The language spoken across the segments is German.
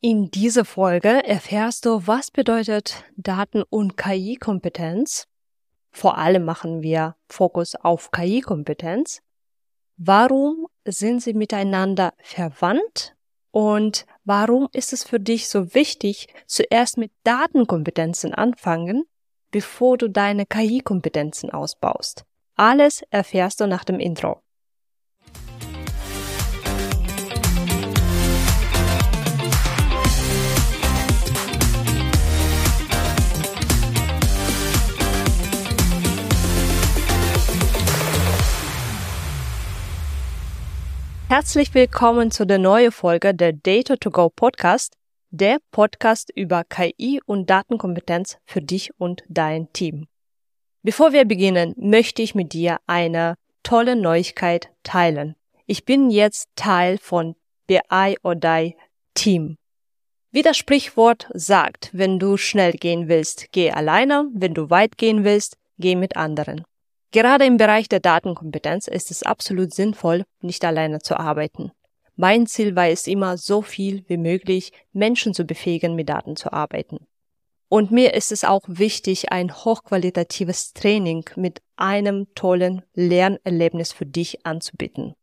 In dieser Folge erfährst du, was bedeutet Daten- und KI-Kompetenz. Vor allem machen wir Fokus auf KI-Kompetenz. Warum sind sie miteinander verwandt? Und warum ist es für dich so wichtig, zuerst mit Datenkompetenzen anfangen, bevor du deine KI-Kompetenzen ausbaust? Alles erfährst du nach dem Intro. Herzlich willkommen zu der neuen Folge der Data to Go Podcast, der Podcast über KI und Datenkompetenz für dich und dein Team. Bevor wir beginnen, möchte ich mit dir eine tolle Neuigkeit teilen. Ich bin jetzt Teil von BI or Die Team. Wie das Sprichwort sagt, wenn du schnell gehen willst, geh alleine, wenn du weit gehen willst, geh mit anderen. Gerade im Bereich der Datenkompetenz ist es absolut sinnvoll, nicht alleine zu arbeiten. Mein Ziel war es immer, so viel wie möglich Menschen zu befähigen, mit Daten zu arbeiten. Und mir ist es auch wichtig, ein hochqualitatives Training mit einem tollen Lernerlebnis für dich anzubieten.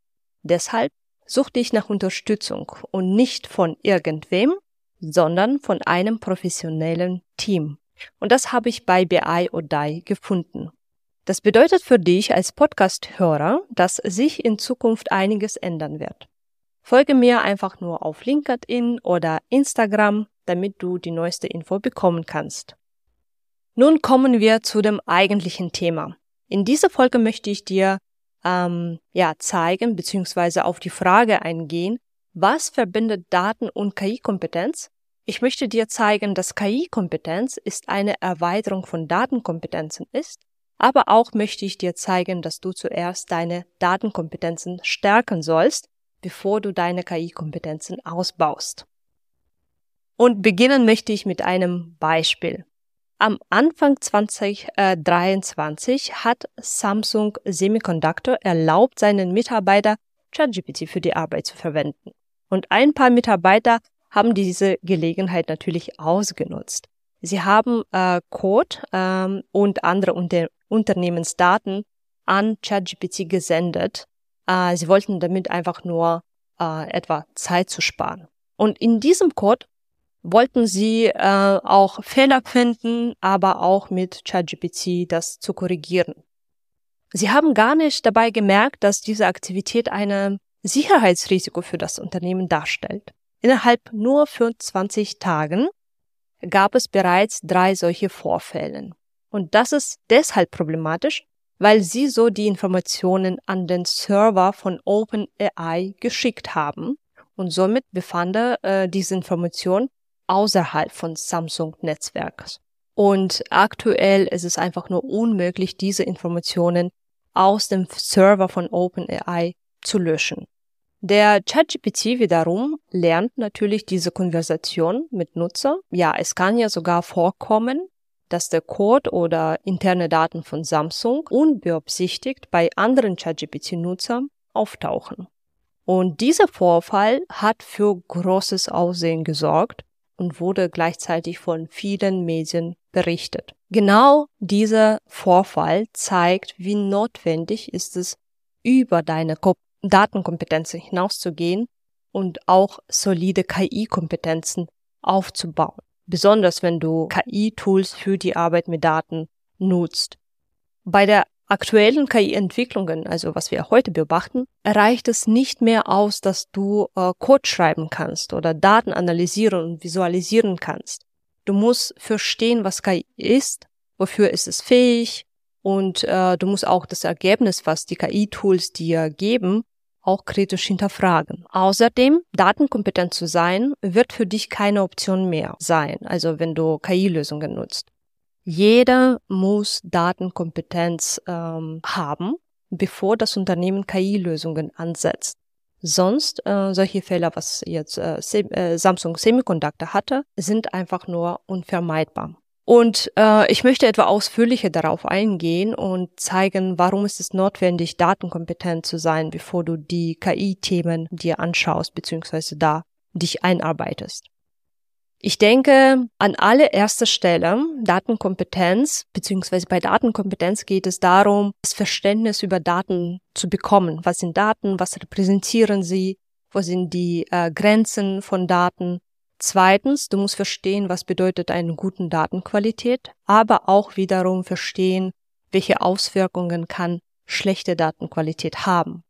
Deshalb suchte ich nach Unterstützung und nicht von irgendwem, sondern von einem professionellen Team. Und das habe ich bei BI Odai gefunden. Das bedeutet für dich als Podcast-Hörer, dass sich in Zukunft einiges ändern wird. Folge mir einfach nur auf LinkedIn oder Instagram, damit du die neueste Info bekommen kannst. Nun kommen wir zu dem eigentlichen Thema. In dieser Folge möchte ich dir ähm, ja zeigen bzw. auf die Frage eingehen, was verbindet Daten- und KI-Kompetenz? Ich möchte dir zeigen, dass KI-Kompetenz ist eine Erweiterung von Datenkompetenzen ist aber auch möchte ich dir zeigen, dass du zuerst deine Datenkompetenzen stärken sollst, bevor du deine KI-Kompetenzen ausbaust. Und beginnen möchte ich mit einem Beispiel. Am Anfang 2023 hat Samsung Semiconductor erlaubt, seinen Mitarbeiter ChatGPT für die Arbeit zu verwenden. Und ein paar Mitarbeiter haben diese Gelegenheit natürlich ausgenutzt. Sie haben äh, Code ähm, und andere Unter Unternehmensdaten an ChatGPT gesendet. Äh, sie wollten damit einfach nur äh, etwa Zeit zu sparen. Und in diesem Code wollten sie äh, auch Fehler finden, aber auch mit ChatGPT das zu korrigieren. Sie haben gar nicht dabei gemerkt, dass diese Aktivität eine Sicherheitsrisiko für das Unternehmen darstellt. Innerhalb nur 24 Tagen gab es bereits drei solche Vorfälle. Und das ist deshalb problematisch, weil sie so die Informationen an den Server von OpenAI geschickt haben und somit befand äh, diese Information außerhalb von Samsung Netzwerkes. Und aktuell ist es einfach nur unmöglich, diese Informationen aus dem Server von OpenAI zu löschen. Der ChatGPT wiederum lernt natürlich diese Konversation mit Nutzer. Ja, es kann ja sogar vorkommen, dass der Code oder interne Daten von Samsung unbeabsichtigt bei anderen ChatGPT-Nutzern auftauchen. Und dieser Vorfall hat für großes Aussehen gesorgt und wurde gleichzeitig von vielen Medien berichtet. Genau dieser Vorfall zeigt, wie notwendig ist es, über deine Datenkompetenzen hinauszugehen und auch solide KI-Kompetenzen aufzubauen besonders wenn du KI-Tools für die Arbeit mit Daten nutzt. Bei der aktuellen KI-Entwicklungen, also was wir heute beobachten, reicht es nicht mehr aus, dass du äh, Code schreiben kannst oder Daten analysieren und visualisieren kannst. Du musst verstehen, was KI ist, wofür ist es fähig und äh, du musst auch das Ergebnis, was die KI-Tools dir geben, auch kritisch hinterfragen. Außerdem, datenkompetent zu sein, wird für dich keine Option mehr sein, also wenn du KI-Lösungen nutzt. Jeder muss Datenkompetenz ähm, haben, bevor das Unternehmen KI-Lösungen ansetzt. Sonst äh, solche Fehler, was jetzt äh, äh, Samsung Semiconductor hatte, sind einfach nur unvermeidbar. Und äh, ich möchte etwa ausführlicher darauf eingehen und zeigen, warum ist es notwendig, datenkompetent zu sein, bevor du die KI-Themen dir anschaust bzw. da dich einarbeitest. Ich denke, an allererster Stelle Datenkompetenz, beziehungsweise bei Datenkompetenz geht es darum, das Verständnis über Daten zu bekommen. Was sind Daten? Was repräsentieren sie? Wo sind die äh, Grenzen von Daten? Zweitens, du musst verstehen, was bedeutet eine gute Datenqualität, aber auch wiederum verstehen, welche Auswirkungen kann schlechte Datenqualität haben.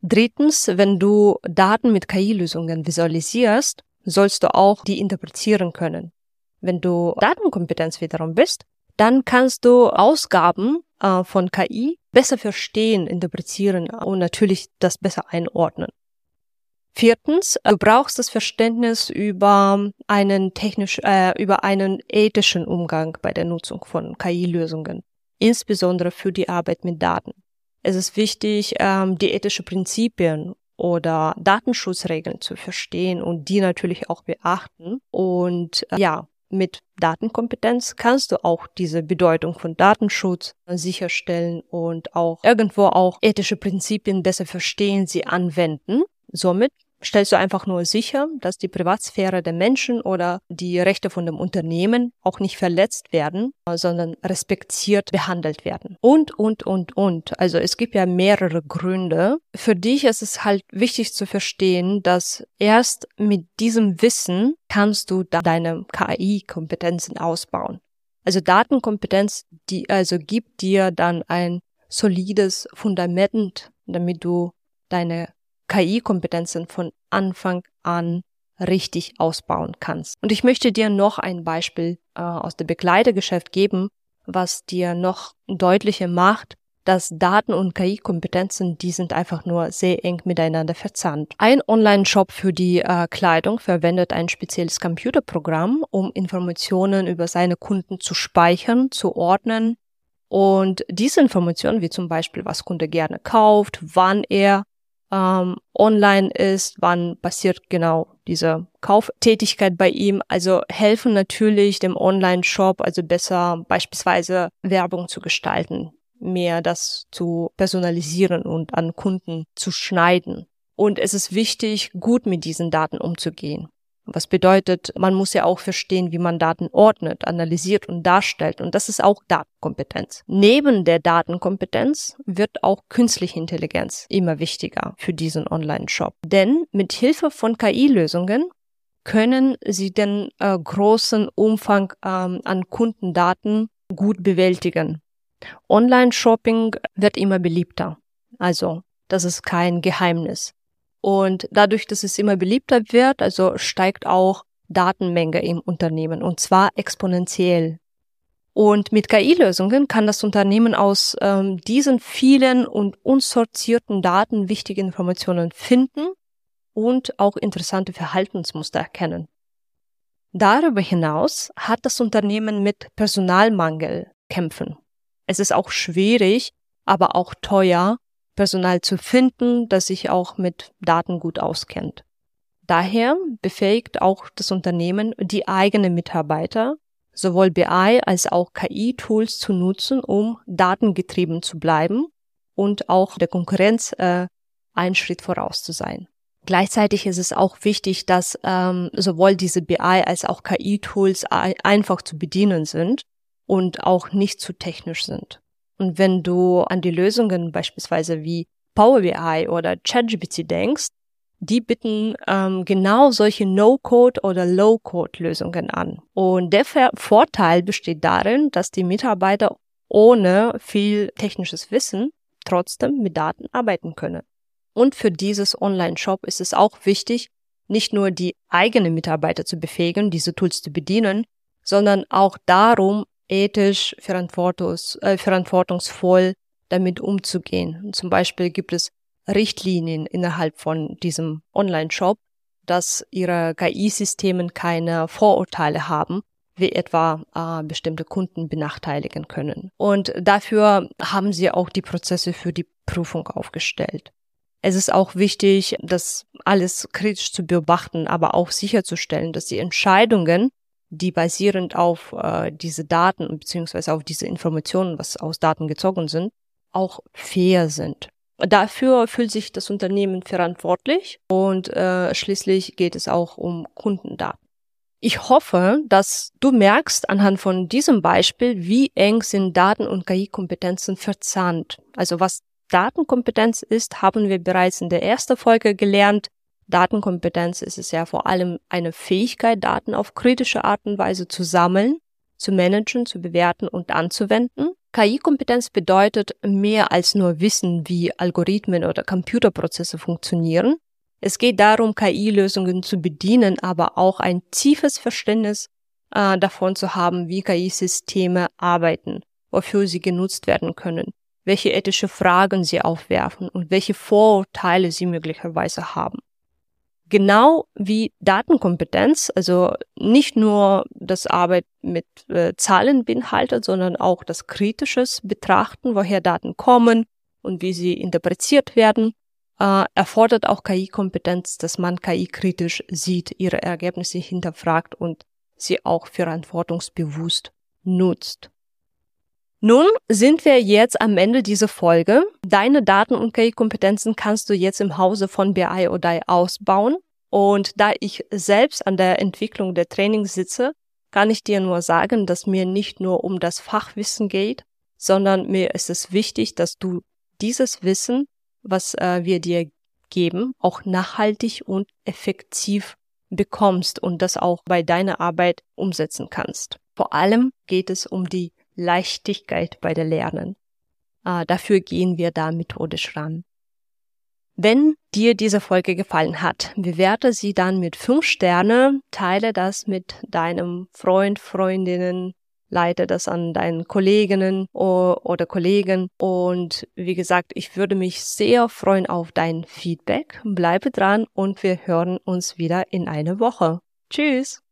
Drittens, wenn du Daten mit KI-Lösungen visualisierst, sollst du auch die interpretieren können. Wenn du Datenkompetenz wiederum bist, dann kannst du Ausgaben äh, von KI besser verstehen, interpretieren und natürlich das besser einordnen. Viertens, du brauchst das Verständnis über einen technisch, äh, über einen ethischen Umgang bei der Nutzung von KI-Lösungen, insbesondere für die Arbeit mit Daten. Es ist wichtig, ähm, die ethischen Prinzipien oder Datenschutzregeln zu verstehen und die natürlich auch beachten. Und äh, ja, mit Datenkompetenz kannst du auch diese Bedeutung von Datenschutz sicherstellen und auch irgendwo auch ethische Prinzipien besser verstehen, sie anwenden. Somit stellst du einfach nur sicher, dass die Privatsphäre der Menschen oder die Rechte von dem Unternehmen auch nicht verletzt werden, sondern respektiert behandelt werden. Und, und, und, und. Also es gibt ja mehrere Gründe. Für dich ist es halt wichtig zu verstehen, dass erst mit diesem Wissen kannst du deine KI-Kompetenzen ausbauen. Also Datenkompetenz, die also gibt dir dann ein solides Fundament, damit du deine KI-Kompetenzen von Anfang an richtig ausbauen kannst. Und ich möchte dir noch ein Beispiel äh, aus dem Begleitergeschäft geben, was dir noch deutlicher macht, dass Daten und KI-Kompetenzen, die sind einfach nur sehr eng miteinander verzahnt. Ein Online-Shop für die äh, Kleidung verwendet ein spezielles Computerprogramm, um Informationen über seine Kunden zu speichern, zu ordnen. Und diese Informationen, wie zum Beispiel, was Kunde gerne kauft, wann er ähm, online ist, wann passiert genau diese Kauftätigkeit bei ihm. Also helfen natürlich dem Online-Shop, also besser beispielsweise Werbung zu gestalten, mehr das zu personalisieren und an Kunden zu schneiden. Und es ist wichtig, gut mit diesen Daten umzugehen. Was bedeutet, man muss ja auch verstehen, wie man Daten ordnet, analysiert und darstellt. Und das ist auch Datenkompetenz. Neben der Datenkompetenz wird auch künstliche Intelligenz immer wichtiger für diesen Online-Shop. Denn mit Hilfe von KI-Lösungen können sie den äh, großen Umfang ähm, an Kundendaten gut bewältigen. Online-Shopping wird immer beliebter. Also, das ist kein Geheimnis. Und dadurch, dass es immer beliebter wird, also steigt auch Datenmenge im Unternehmen und zwar exponentiell. Und mit KI-Lösungen kann das Unternehmen aus ähm, diesen vielen und unsortierten Daten wichtige Informationen finden und auch interessante Verhaltensmuster erkennen. Darüber hinaus hat das Unternehmen mit Personalmangel kämpfen. Es ist auch schwierig, aber auch teuer, Personal zu finden, das sich auch mit Daten gut auskennt. Daher befähigt auch das Unternehmen die eigenen Mitarbeiter, sowohl BI als auch KI-Tools zu nutzen, um datengetrieben zu bleiben und auch der Konkurrenz äh, einen Schritt voraus zu sein. Gleichzeitig ist es auch wichtig, dass ähm, sowohl diese BI als auch KI-Tools einfach zu bedienen sind und auch nicht zu technisch sind. Und wenn du an die Lösungen beispielsweise wie Power BI oder ChatGPT denkst, die bieten ähm, genau solche No-Code oder Low-Code-Lösungen an. Und der Vorteil besteht darin, dass die Mitarbeiter ohne viel technisches Wissen trotzdem mit Daten arbeiten können. Und für dieses Online-Shop ist es auch wichtig, nicht nur die eigenen Mitarbeiter zu befähigen, diese Tools zu bedienen, sondern auch darum, ethisch äh, verantwortungsvoll damit umzugehen. Und zum Beispiel gibt es Richtlinien innerhalb von diesem Online-Shop, dass ihre KI-Systemen keine Vorurteile haben, wie etwa äh, bestimmte Kunden benachteiligen können. Und dafür haben sie auch die Prozesse für die Prüfung aufgestellt. Es ist auch wichtig, das alles kritisch zu beobachten, aber auch sicherzustellen, dass die Entscheidungen die basierend auf äh, diese Daten beziehungsweise auf diese Informationen, was aus Daten gezogen sind, auch fair sind. Dafür fühlt sich das Unternehmen verantwortlich und äh, schließlich geht es auch um Kundendaten. Ich hoffe, dass du merkst anhand von diesem Beispiel, wie eng sind Daten- und KI-Kompetenzen verzahnt. Also was Datenkompetenz ist, haben wir bereits in der ersten Folge gelernt. Datenkompetenz ist es ja vor allem eine Fähigkeit, Daten auf kritische Art und Weise zu sammeln, zu managen, zu bewerten und anzuwenden. KI-Kompetenz bedeutet mehr als nur Wissen, wie Algorithmen oder Computerprozesse funktionieren. Es geht darum, KI-Lösungen zu bedienen, aber auch ein tiefes Verständnis äh, davon zu haben, wie KI-Systeme arbeiten, wofür sie genutzt werden können, welche ethische Fragen sie aufwerfen und welche Vorurteile sie möglicherweise haben. Genau wie Datenkompetenz, also nicht nur das Arbeit mit äh, Zahlen beinhaltet, sondern auch das kritisches Betrachten, woher Daten kommen und wie sie interpretiert werden, äh, erfordert auch KI-Kompetenz, dass man KI kritisch sieht, ihre Ergebnisse hinterfragt und sie auch verantwortungsbewusst nutzt. Nun sind wir jetzt am Ende dieser Folge. Deine Daten- und KI-Kompetenzen kannst du jetzt im Hause von BI oder ausbauen. Und da ich selbst an der Entwicklung der Trainings sitze, kann ich dir nur sagen, dass mir nicht nur um das Fachwissen geht, sondern mir ist es wichtig, dass du dieses Wissen was äh, wir dir geben, auch nachhaltig und effektiv bekommst und das auch bei deiner Arbeit umsetzen kannst. Vor allem geht es um die Leichtigkeit bei der Lernen. Äh, dafür gehen wir da methodisch ran. Wenn dir diese Folge gefallen hat, bewerte sie dann mit fünf Sterne, teile das mit deinem Freund, Freundinnen, leite das an deinen Kolleginnen oder Kollegen. Und wie gesagt, ich würde mich sehr freuen auf dein Feedback. Bleibe dran und wir hören uns wieder in einer Woche. Tschüss!